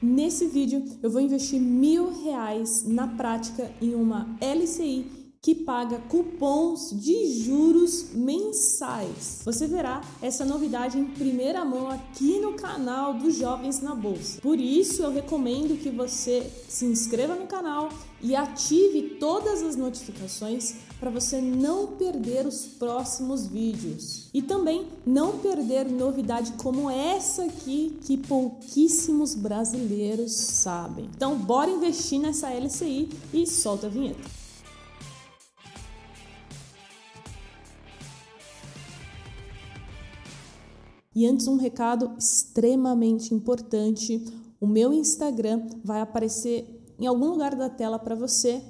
Nesse vídeo eu vou investir mil reais na prática em uma LCI que paga cupons de juros mensais. Você verá essa novidade em primeira mão aqui no canal dos Jovens na Bolsa. Por isso eu recomendo que você se inscreva no canal e ative todas as notificações para você não perder os próximos vídeos. E também não perder novidade como essa aqui que pouquíssimos brasileiros sabem. Então bora investir nessa LCI e solta a vinheta. E antes, um recado extremamente importante: o meu Instagram vai aparecer em algum lugar da tela para você,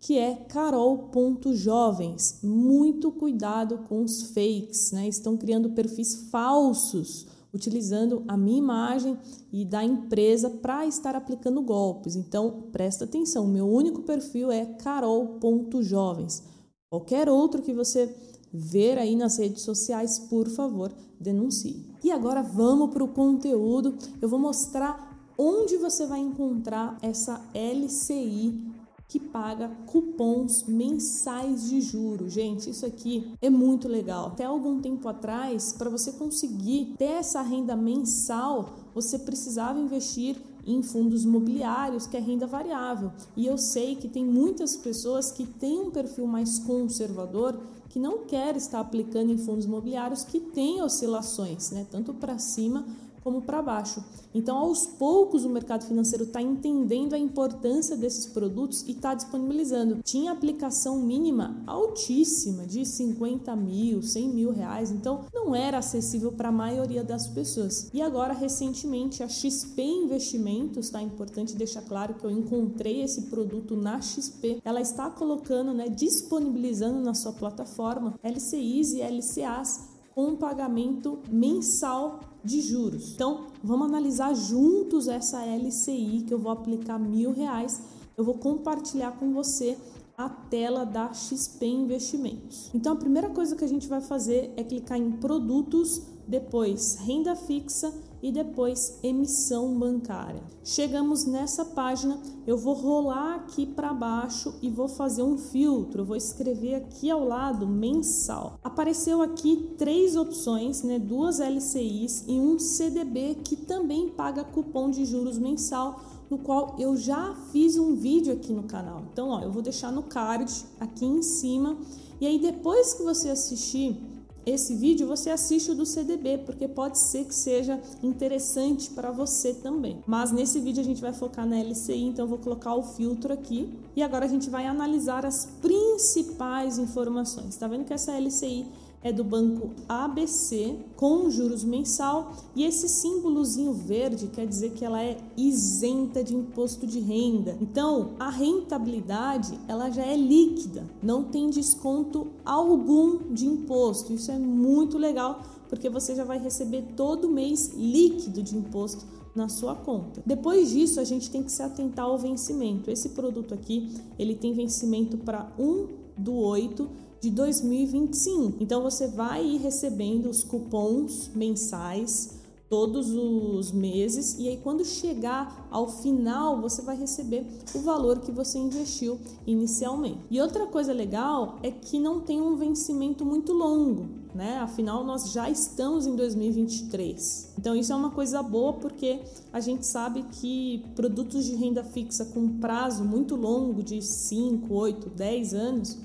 que é carol.jovens. Muito cuidado com os fakes, né? Estão criando perfis falsos utilizando a minha imagem e da empresa para estar aplicando golpes. Então, presta atenção, meu único perfil é carol.jovens. Qualquer outro que você ver aí nas redes sociais, por favor, denuncie. E agora vamos para o conteúdo. Eu vou mostrar onde você vai encontrar essa LCI que paga cupons mensais de juros. Gente, isso aqui é muito legal. Até algum tempo atrás, para você conseguir ter essa renda mensal, você precisava investir em fundos imobiliários, que é renda variável. E eu sei que tem muitas pessoas que têm um perfil mais conservador que não quer estar aplicando em fundos imobiliários que têm oscilações, né, tanto para cima como para baixo. Então, aos poucos, o mercado financeiro está entendendo a importância desses produtos e está disponibilizando. Tinha aplicação mínima altíssima de 50 mil, 100 mil reais, então não era acessível para a maioria das pessoas. E agora, recentemente, a XP Investimentos, tá importante deixar claro que eu encontrei esse produto na XP, ela está colocando, né, disponibilizando na sua plataforma LCIs e LCAs com pagamento mensal de juros. Então, vamos analisar juntos essa LCI que eu vou aplicar mil reais. Eu vou compartilhar com você a tela da XP Investimentos. Então, a primeira coisa que a gente vai fazer é clicar em produtos, depois renda fixa e depois emissão bancária. Chegamos nessa página, eu vou rolar aqui para baixo e vou fazer um filtro. Vou escrever aqui ao lado mensal. Apareceu aqui três opções, né? Duas LCIs e um CDB que também paga cupom de juros mensal no qual eu já fiz um vídeo aqui no canal. Então, ó, eu vou deixar no card aqui em cima. E aí, depois que você assistir esse vídeo, você assiste o do CDB, porque pode ser que seja interessante para você também. Mas nesse vídeo a gente vai focar na LCI, então eu vou colocar o filtro aqui. E agora a gente vai analisar as principais informações. Tá vendo que essa LCI é do banco ABC com juros mensal e esse símbolozinho verde quer dizer que ela é isenta de imposto de renda. Então, a rentabilidade ela já é líquida, não tem desconto algum de imposto. Isso é muito legal porque você já vai receber todo mês líquido de imposto na sua conta. Depois disso, a gente tem que se atentar ao vencimento. Esse produto aqui, ele tem vencimento para 1 do 8 de 2025. Então você vai ir recebendo os cupons mensais todos os meses e aí quando chegar ao final você vai receber o valor que você investiu inicialmente. E outra coisa legal é que não tem um vencimento muito longo, né? Afinal nós já estamos em 2023. Então isso é uma coisa boa porque a gente sabe que produtos de renda fixa com prazo muito longo de 5, 8, 10 anos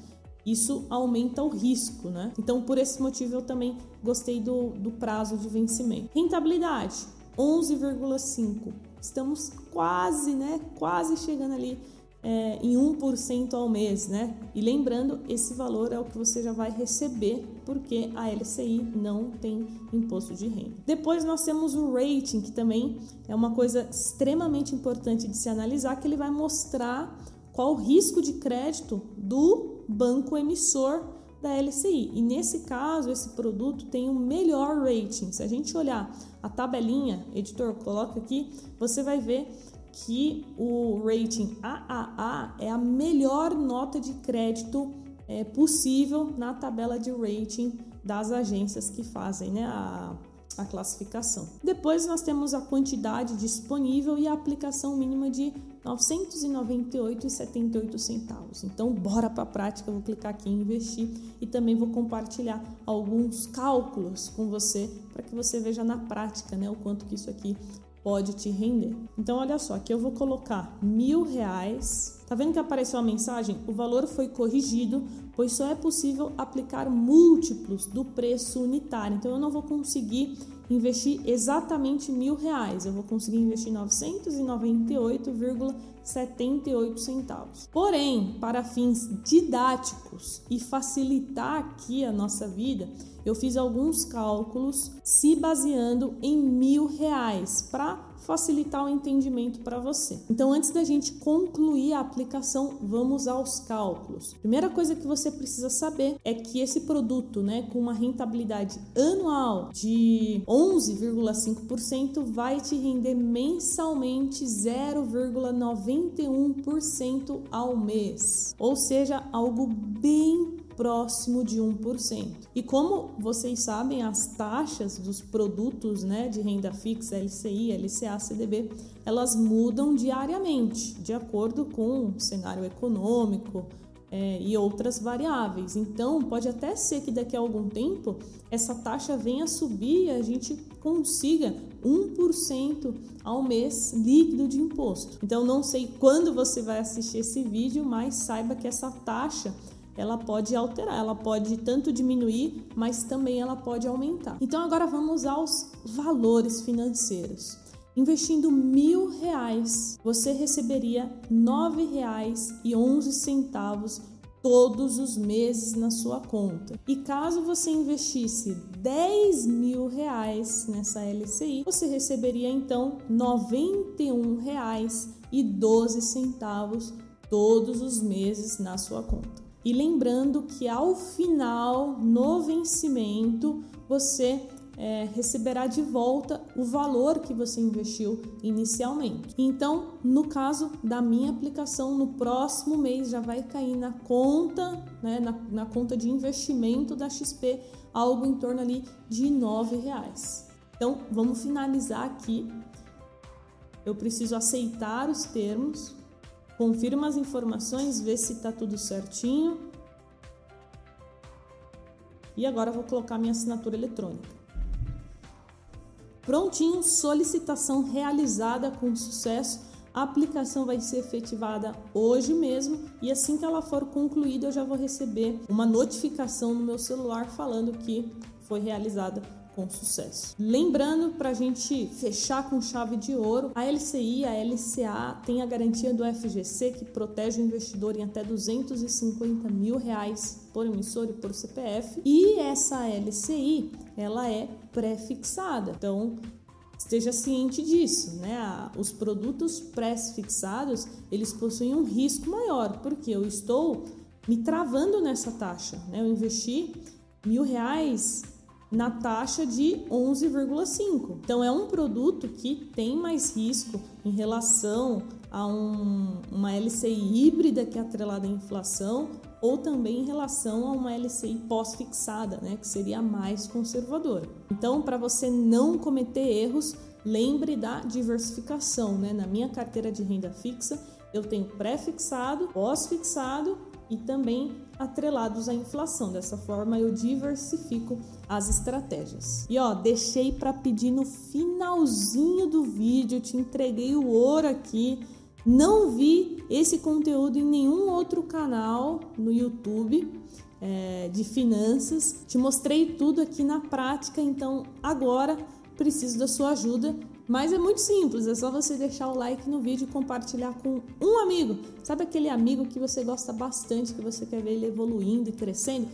isso aumenta o risco, né? Então, por esse motivo, eu também gostei do, do prazo de vencimento. Rentabilidade, 11,5. Estamos quase, né? Quase chegando ali é, em 1% ao mês, né? E lembrando, esse valor é o que você já vai receber, porque a LCI não tem imposto de renda. Depois nós temos o rating, que também é uma coisa extremamente importante de se analisar, que ele vai mostrar qual o risco de crédito do banco emissor da LCI. E nesse caso, esse produto tem o um melhor rating. Se a gente olhar a tabelinha, editor, coloca aqui, você vai ver que o rating AAA é a melhor nota de crédito é, possível na tabela de rating das agências que fazem né, a, a classificação. Depois nós temos a quantidade disponível e a aplicação mínima de 998,78 centavos. Então, bora para a prática. vou clicar aqui em investir e também vou compartilhar alguns cálculos com você para que você veja na prática, né, o quanto que isso aqui pode te render. Então, olha só, aqui eu vou colocar mil reais. Tá vendo que apareceu a mensagem? O valor foi corrigido, pois só é possível aplicar múltiplos do preço unitário. Então, eu não vou conseguir investir exatamente mil reais, eu vou conseguir investir 998,78 centavos. Porém, para fins didáticos e facilitar aqui a nossa vida, eu fiz alguns cálculos se baseando em mil reais para facilitar o entendimento para você. Então, antes da gente concluir a aplicação, vamos aos cálculos. Primeira coisa que você precisa saber é que esse produto, né, com uma rentabilidade anual de 11,5%, vai te render mensalmente 0,91% ao mês, ou seja, algo bem próximo de 1%. E como vocês sabem, as taxas dos produtos né, de renda fixa, LCI, LCA, CDB, elas mudam diariamente, de acordo com o cenário econômico, é, e outras variáveis. Então, pode até ser que daqui a algum tempo essa taxa venha a subir e a gente consiga 1% ao mês líquido de imposto. Então, não sei quando você vai assistir esse vídeo, mas saiba que essa taxa ela pode alterar, ela pode tanto diminuir, mas também ela pode aumentar. Então agora vamos aos valores financeiros. Investindo mil reais, você receberia nove reais e onze centavos todos os meses na sua conta. E caso você investisse 10 mil reais nessa LCI, você receberia então 91 reais e 12 centavos todos os meses na sua conta. E lembrando que ao final, no vencimento, você é, receberá de volta o valor que você investiu inicialmente. Então, no caso da minha aplicação, no próximo mês já vai cair na conta, né, na, na conta de investimento da XP, algo em torno ali de R$ reais. Então, vamos finalizar aqui. Eu preciso aceitar os termos, confirma as informações, vê se está tudo certinho. E agora vou colocar minha assinatura eletrônica. Prontinho, solicitação realizada com sucesso. A aplicação vai ser efetivada hoje mesmo e assim que ela for concluída, eu já vou receber uma notificação no meu celular falando que foi realizada com sucesso. Lembrando, para a gente fechar com chave de ouro, a LCI, a LCA tem a garantia do FGC que protege o investidor em até 250 mil reais por emissor e por CPF. E essa LCI, ela é pré-fixada. Então, esteja ciente disso, né? Os produtos pré-fixados, eles possuem um risco maior, porque eu estou me travando nessa taxa, né? Eu investi mil reais na taxa de 11,5. Então é um produto que tem mais risco em relação a um, uma LCI híbrida que é atrelada à inflação ou também em relação a uma LCI pós-fixada, né, que seria mais conservadora. Então, para você não cometer erros, lembre da diversificação. Né? Na minha carteira de renda fixa, eu tenho pré-fixado, pós-fixado e também atrelados à inflação. Dessa forma, eu diversifico as estratégias. E ó, deixei para pedir no finalzinho do vídeo, te entreguei o ouro aqui. Não vi esse conteúdo em nenhum outro canal no YouTube é, de finanças. Te mostrei tudo aqui na prática, então agora preciso da sua ajuda mas é muito simples, é só você deixar o like no vídeo e compartilhar com um amigo. Sabe aquele amigo que você gosta bastante, que você quer ver ele evoluindo e crescendo?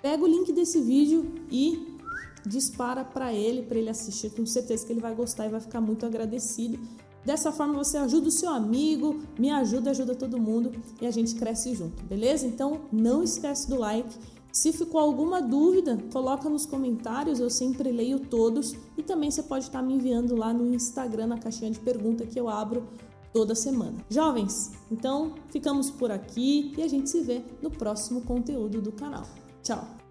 Pega o link desse vídeo e dispara para ele, para ele assistir. Tenho certeza que ele vai gostar e vai ficar muito agradecido. Dessa forma você ajuda o seu amigo, me ajuda, ajuda todo mundo e a gente cresce junto, beleza? Então não esquece do like se ficou alguma dúvida, coloca nos comentários, eu sempre leio todos e também você pode estar me enviando lá no Instagram na caixinha de pergunta que eu abro toda semana. Jovens, então ficamos por aqui e a gente se vê no próximo conteúdo do canal. Tchau!